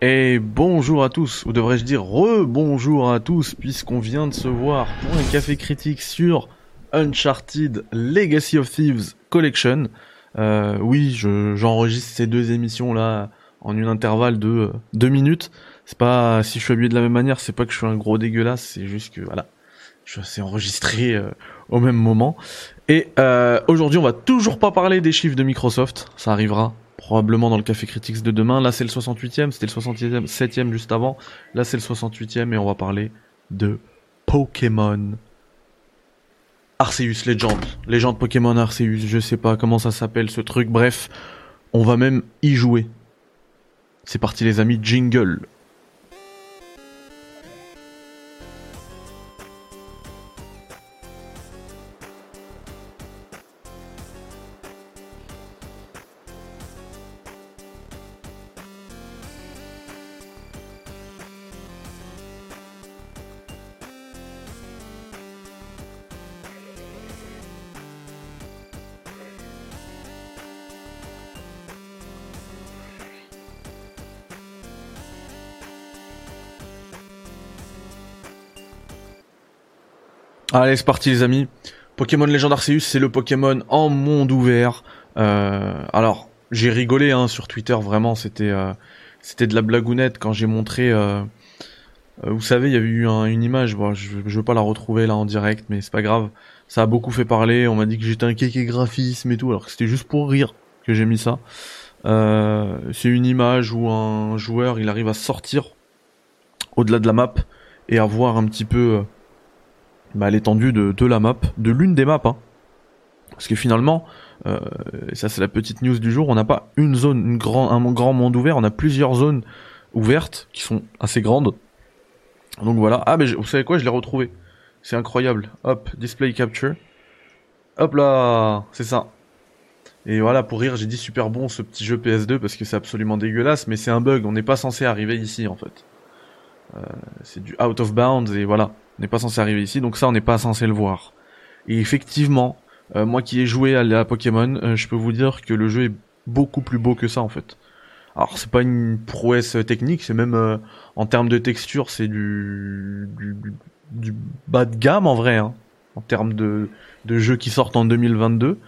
Et bonjour à tous, ou devrais-je dire re-bonjour à tous, puisqu'on vient de se voir pour un café critique sur Uncharted Legacy of Thieves Collection. Euh, oui, j'enregistre ces deux émissions là en une intervalle de euh, deux minutes. C'est pas si je suis habillé de la même manière, c'est pas que je suis un gros dégueulasse, c'est juste que voilà, je suis enregistré euh, au même moment. Et aujourd'hui, on va toujours pas parler des chiffres de Microsoft, ça arrivera probablement dans le Café Critics de demain. Là, c'est le 68e, c'était le 67e juste avant. Là, c'est le 68e et on va parler de Pokémon Arceus Legend. Légende Pokémon Arceus, je sais pas comment ça s'appelle ce truc. Bref, on va même y jouer. C'est parti les amis, jingle. Allez, c'est parti les amis. Pokémon Legend Arceus, c'est le Pokémon en monde ouvert. Euh, alors, j'ai rigolé hein, sur Twitter, vraiment, c'était euh, c'était de la blagounette quand j'ai montré. Euh, vous savez, il y avait eu une image, bon, je, je veux pas la retrouver là en direct, mais c'est pas grave. Ça a beaucoup fait parler. On m'a dit que j'étais un kéké graphisme et tout, alors que c'était juste pour rire que j'ai mis ça. c'est une image où un joueur, il arrive à sortir au-delà de la map et à voir un petit peu bah, l'étendue de, de, la map, de l'une des maps. Hein. Parce que finalement, euh, ça c'est la petite news du jour, on n'a pas une zone, grand, un grand monde ouvert, on a plusieurs zones ouvertes qui sont assez grandes. Donc voilà. Ah mais vous savez quoi, je l'ai retrouvé. C'est incroyable. Hop, display capture. Hop là, c'est ça. Et voilà, pour rire, j'ai dit super bon ce petit jeu PS2 parce que c'est absolument dégueulasse, mais c'est un bug, on n'est pas censé arriver ici en fait. Euh, c'est du out of bounds et voilà. On n'est pas censé arriver ici, donc ça on n'est pas censé le voir. Et effectivement, euh, moi qui ai joué à la Pokémon, euh, je peux vous dire que le jeu est beaucoup plus beau que ça en fait. Alors c'est pas une prouesse technique, c'est même euh, en termes de texture, c'est du, du, bas de gamme en vrai, hein, en termes de, de jeux qui sortent en 2022.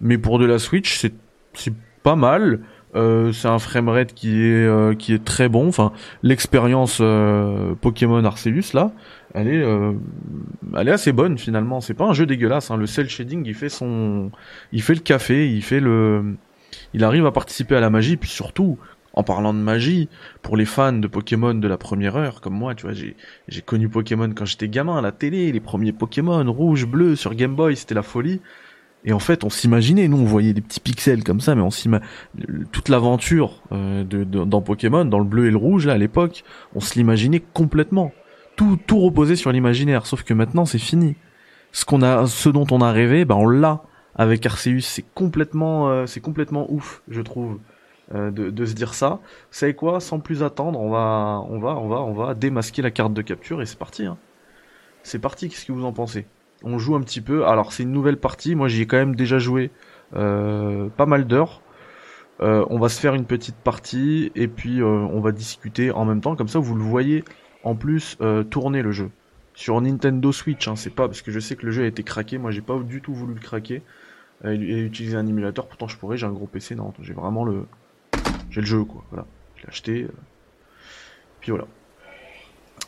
Mais pour de la Switch, c'est c'est pas mal. Euh, c'est un framerate qui est qui est très bon. Enfin, l'expérience Pokémon Arceus là, elle est, euh, elle est assez bonne finalement. C'est pas un jeu dégueulasse. Hein. Le cel shading, il fait son, il fait le café, il fait le, il arrive à participer à la magie. Puis surtout, en parlant de magie, pour les fans de Pokémon de la première heure, comme moi, tu vois, j'ai, j'ai connu Pokémon quand j'étais gamin à la télé, les premiers Pokémon rouge, bleu sur Game Boy, c'était la folie. Et en fait, on s'imaginait, nous, on voyait des petits pixels comme ça, mais on toute l'aventure euh, de, dans Pokémon, dans le bleu et le rouge là à l'époque, on se l'imaginait complètement tout, tout reposait sur l'imaginaire. Sauf que maintenant, c'est fini. Ce qu'on a, ce dont on a rêvé, ben on l'a avec Arceus. C'est complètement, euh, c'est complètement ouf, je trouve, euh, de, de, se dire ça. Vous savez quoi? Sans plus attendre, on va, on va, on va, on va démasquer la carte de capture et c'est parti. Hein. C'est parti. Qu'est-ce que vous en pensez? On joue un petit peu. Alors c'est une nouvelle partie. Moi, j'y ai quand même déjà joué euh, pas mal d'heures. on va se faire une petite partie et puis on va discuter en même temps. Comme ça, vous le voyez en plus euh, tourner le jeu. Sur Nintendo Switch, hein, c'est pas parce que je sais que le jeu a été craqué, moi j'ai pas du tout voulu le craquer euh, et utiliser un émulateur, pourtant je pourrais, j'ai un gros PC, non, j'ai vraiment le. J'ai le jeu quoi, voilà. Je l'ai acheté. Euh, puis voilà.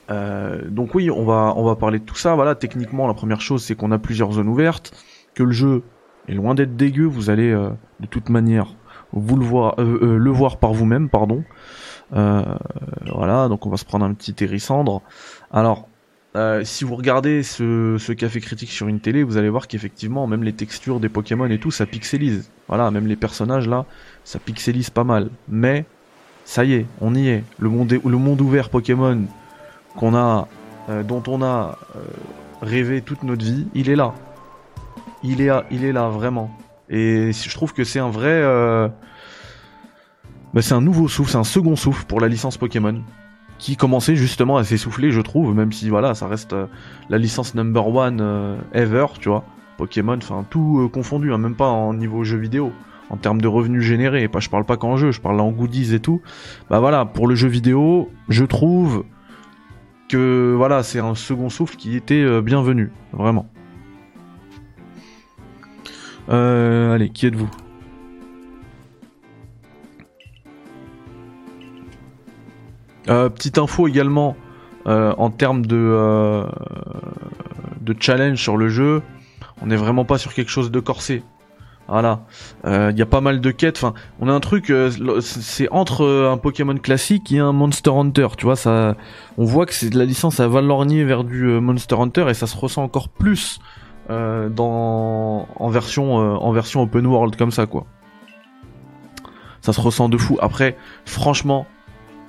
Donc oui, on va on va parler de tout ça. Voilà, techniquement, la première chose, c'est qu'on a plusieurs zones ouvertes, que le jeu est loin d'être dégueu. Vous allez de toute manière vous le voir, le voir par vous-même, pardon. Euh, voilà, donc on va se prendre un petit hérissandre. Alors, euh, si vous regardez ce, ce, café critique sur une télé, vous allez voir qu'effectivement, même les textures des Pokémon et tout, ça pixelise. Voilà, même les personnages là, ça pixelise pas mal. Mais, ça y est, on y est. Le monde, le monde ouvert Pokémon qu'on a, euh, dont on a rêvé toute notre vie, il est là. Il est, il est là, vraiment. Et je trouve que c'est un vrai, bah, c'est un nouveau souffle, c'est un second souffle pour la licence Pokémon qui commençait justement à s'essouffler, je trouve, même si voilà, ça reste euh, la licence number one euh, ever, tu vois. Pokémon, enfin tout euh, confondu, hein, même pas en niveau jeu vidéo, en termes de revenus générés. Pas, je parle pas qu'en jeu, je parle en goodies et tout. Bah voilà, pour le jeu vidéo, je trouve voilà, c'est un second souffle qui était euh, bienvenu, vraiment. Euh, allez, qui êtes-vous? Euh, Petite info également en termes de de challenge sur le jeu. On n'est vraiment pas sur quelque chose de corsé. Voilà, il euh, y a pas mal de quêtes. On a un truc, euh, c'est entre euh, un Pokémon classique et un Monster Hunter. Tu ça, on voit que c'est de la licence à Valornier vers du Monster Hunter et ça se ressent encore plus dans en version en version open world comme ça quoi. Ça se ressent de fou. Après, franchement,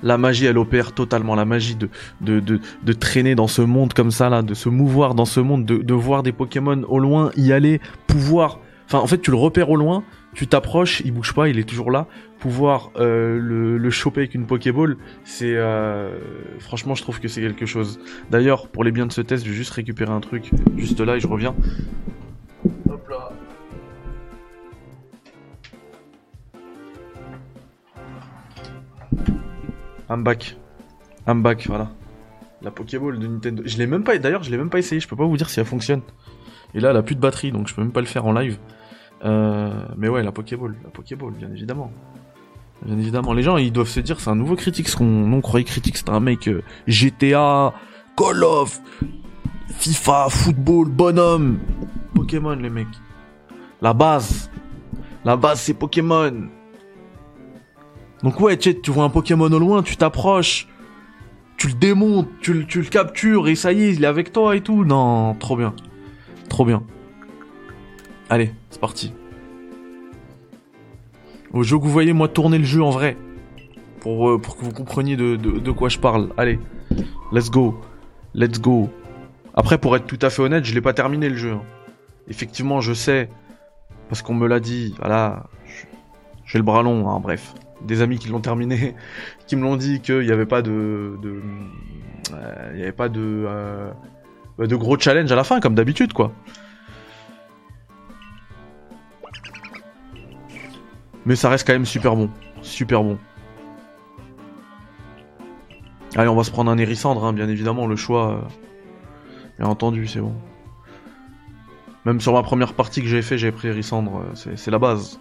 la magie elle opère totalement la magie de traîner dans ce monde comme ça de se mouvoir dans ce monde de, de voir des Pokémon au loin y aller pouvoir Enfin, en fait, tu le repères au loin, tu t'approches, il bouge pas, il est toujours là. Pouvoir euh, le, choper avec une Pokéball, c'est euh, franchement, je trouve que c'est quelque chose. D'ailleurs, pour les biens de ce test, je vais juste récupérer un truc, juste là, et je reviens. Hop là. I'm back. I'm back, voilà. La Pokéball de Nintendo. Je l'ai même d'ailleurs, je l'ai même pas essayé, je peux pas vous dire si elle fonctionne. Et là, elle a plus de batterie, donc je peux même pas le faire en live. Euh, mais ouais, la Pokéball, la Pokéball, bien évidemment. Bien évidemment. Les gens, ils doivent se dire, c'est un nouveau critique, ce qu'on on croyait critique, c'était un mec euh, GTA, Call of, FIFA, football, bonhomme. Pokémon, les mecs. La base. La base, c'est Pokémon. Donc ouais, tu, vois un Pokémon au loin, tu t'approches, tu le démontes, tu le captures et ça y est, il est avec toi et tout. Non, trop bien. Trop bien. Allez, c'est parti. Au jeu que vous voyez, moi, tourner le jeu en vrai. Pour, euh, que vous compreniez de, quoi je parle. Allez, let's go. Let's go. Après, pour être tout à fait honnête, je l'ai pas terminé le jeu. Hein. Effectivement, je sais, parce qu'on me l'a dit, voilà, j'ai le bras long, hein, bref. Des amis qui l'ont terminé, qui me l'ont dit qu'il n'y avait pas de... euh, il y avait pas de... Euh, de gros challenge à la fin, comme d'habitude, quoi. Mais ça reste quand même super bon. Super bon. Allez, on va se prendre un hérissandre, hein, bien évidemment, le choix. Euh, bien entendu, c'est bon. Même sur ma première partie que j'ai fait, j'ai pris hérissandre, euh, c'est la base.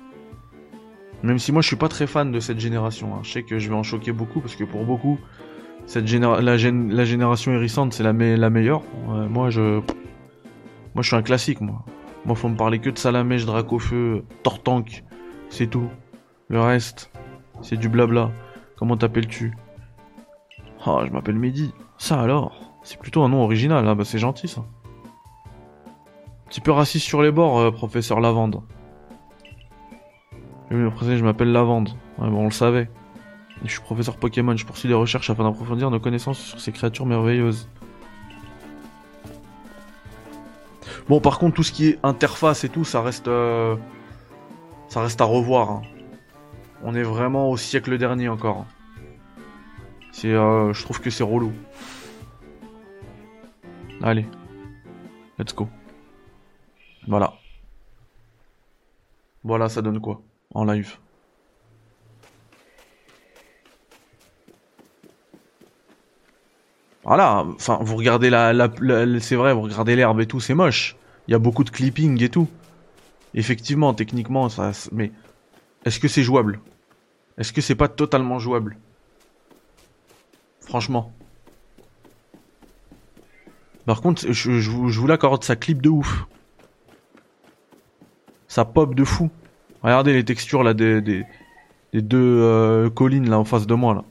Même si moi je suis pas très fan de cette génération. Hein. Je sais que je vais en choquer beaucoup parce que pour beaucoup, cette la, la, génération hérissante c'est la, meilleure. moi je. Moi je suis un classique moi. Moi faut me parler que de Salamèche, Dracofeu, Tortank, c'est tout. Le reste, c'est du blabla. Comment t'appelles-tu Ah, je m'appelle Mehdi. Ça alors? C'est plutôt un nom original, ah bah c'est gentil ça. Petit peu raciste sur les bords, euh, professeur Lavande. Je m'appelle Lavande. Bon, on le savait. Je suis professeur Pokémon, je poursuis des recherches afin d'approfondir nos connaissances sur ces créatures merveilleuses. Bon, par contre, tout ce qui est interface et tout, ça reste... Euh, ça reste à revoir. Hein. On est vraiment au siècle dernier encore. C'est, euh, je trouve que c'est relou. Allez, let's go. Voilà. Voilà, ça donne quoi en live Voilà, enfin, vous regardez la, la c'est vrai, vous regardez l'herbe et tout, c'est moche. Il y a beaucoup de clipping et tout. Effectivement, techniquement, ça. Mais est-ce que c'est jouable? Est-ce que c'est pas totalement jouable? Franchement. Par contre, je, vous, l'accorde, ça clip de ouf. Ça pop de fou. Regardez les textures là des, deux euh, collines là en face de moi là.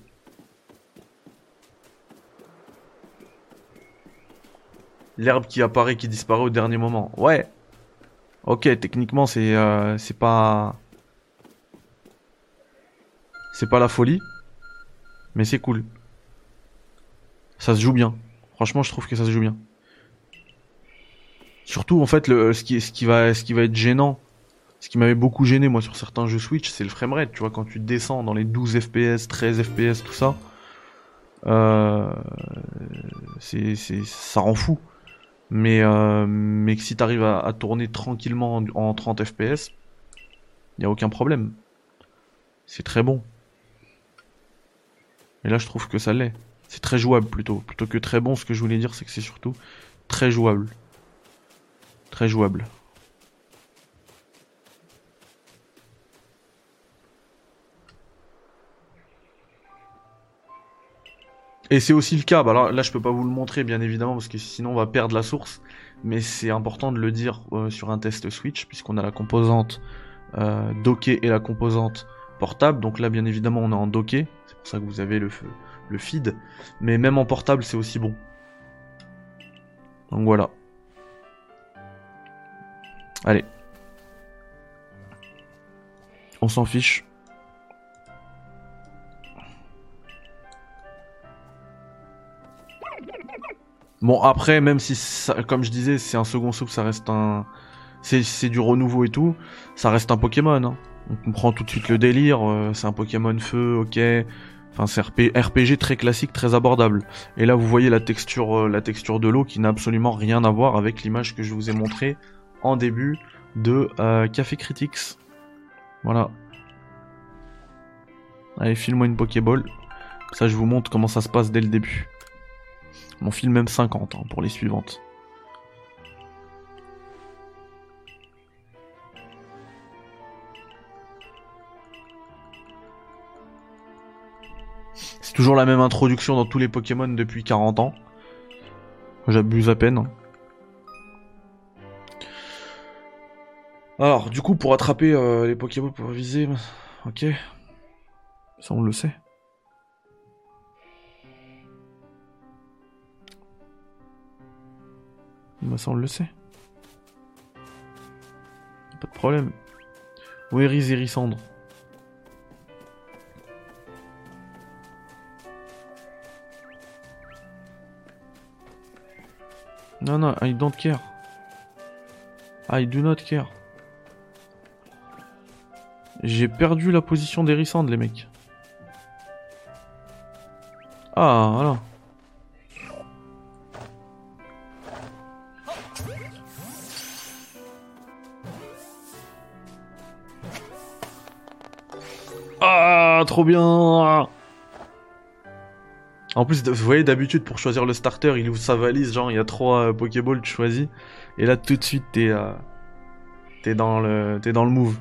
L'herbe qui apparaît, qui disparaît au dernier moment. Ouais, Ok, techniquement, c'est euh, c'est pas c'est pas la folie, mais c'est cool. Ça se joue bien. Franchement, je trouve que ça se joue bien. Surtout, en fait, le, ce qui ce qui va ce qui va être gênant, ce qui m'avait beaucoup gêné moi sur certains jeux Switch, c'est le framerate. Tu vois, quand tu descends dans les 12 FPS, 13 FPS, tout ça, euh, c'est ça rend fou. Mais, euh, mais que si t'arrives à, à tourner tranquillement en, 30 FPS, Il n'y a aucun problème. C'est très bon. Et là, je trouve que ça l'est. C'est très jouable plutôt. Plutôt que très bon, ce que je voulais dire, c'est que c'est surtout très jouable. Très jouable. Et c'est aussi le cas, bah là, je peux pas vous le montrer bien évidemment parce que sinon on va perdre la source, mais c'est important de le dire euh, sur un test Switch puisqu'on a la composante euh, dockée et la composante portable, donc là bien évidemment on est en docké, c'est pour ça que vous avez le, le feed, mais même en portable c'est aussi bon. Donc voilà. Allez. On s'en fiche. Bon, après, même si, ça, comme je disais, c'est un second soupe, ça reste un... C'est du renouveau et tout, ça reste un Pokémon. Hein. On comprend tout de suite le délire, euh, c'est un Pokémon feu, ok. Enfin, c'est RPG très classique, très abordable. Et là, vous voyez la texture, euh, la texture de l'eau qui n'a absolument rien à voir avec l'image que je vous ai montrée en début de euh, Café Critics. Voilà. Allez, file-moi une Pokéball. Ça, je vous montre comment ça se passe dès le début. Mon film même 50 hein, pour les suivantes. C'est toujours la même introduction dans tous les Pokémon depuis 40 ans. J'abuse à peine. Alors, du coup, pour attraper euh, les Pokémon pour viser, ok. Ça, on le sait. Bah ça on le sait. Pas de problème. Où est Riz Non, non, I don't care. I do not care. J'ai perdu la position d'Erisand, les mecs. Ah, voilà. Trop bien En plus, vous voyez, d'habitude, pour choisir le starter, il ouvre sa valise, genre, il y a trois euh, Pokéballs, tu choisis. Et là, tout de suite, t'es euh, dans, le... dans le move.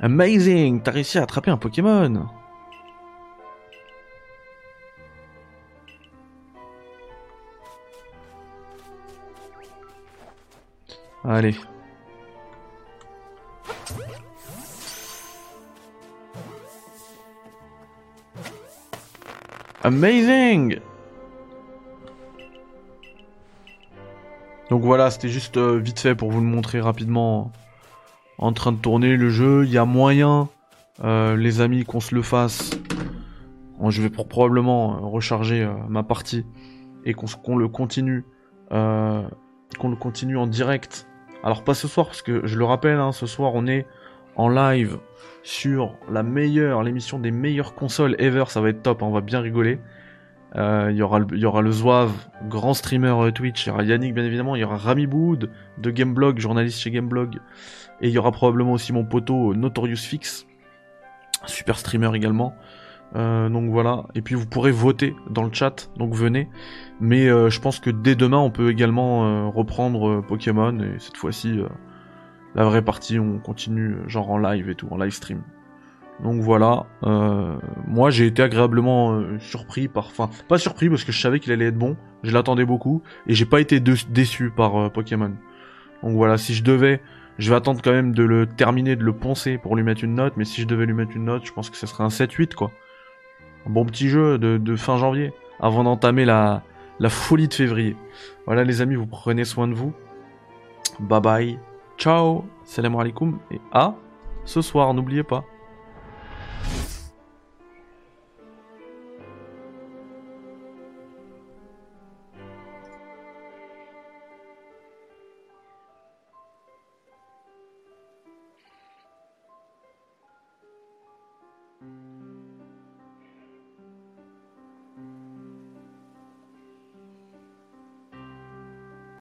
Amazing T'as réussi à attraper un Pokémon Allez. Amazing Donc voilà, c'était juste euh, vite fait pour vous le montrer rapidement en train de tourner le jeu. Il y a moyen, euh, les amis, qu'on se le fasse. je vais probablement euh, recharger ma partie et qu'on le continue, qu'on le continue en direct. Alors pas ce soir parce que je le rappelle, hein, ce soir on est en live sur la meilleure, l'émission des meilleures consoles ever, ça va être top, hein, on va bien rigoler. Euh, il y, aura le, y aura le Zouave, grand streamer euh, Twitch, il y aura Yannick bien évidemment, il y aura Rami Boud de Gameblog, journaliste chez Gameblog, et il y aura probablement aussi mon poteau Notorious Fix, super streamer également. Euh, donc voilà, et puis vous pourrez voter dans le chat, donc venez. Mais je pense que dès demain on peut également reprendre Pokémon, et cette fois-ci la vraie partie, on continue euh, genre en live et tout, en live stream. Donc voilà, euh, moi j'ai été agréablement euh, surpris par, enfin pas surpris parce que je savais qu'il allait être bon, je l'attendais beaucoup et j'ai pas été déçu par Pokémon. Donc voilà, si je devais, je vais attendre quand même de le terminer, de le poncer pour lui mettre une note, mais si je devais lui mettre une note, je pense que ce serait un 7-8 quoi. Un bon petit jeu de, fin janvier, avant d'entamer la, la folie de février. Voilà les amis, vous prenez soin de vous. Bye bye. Ciao, salam alaikum et à ce soir, n'oubliez pas.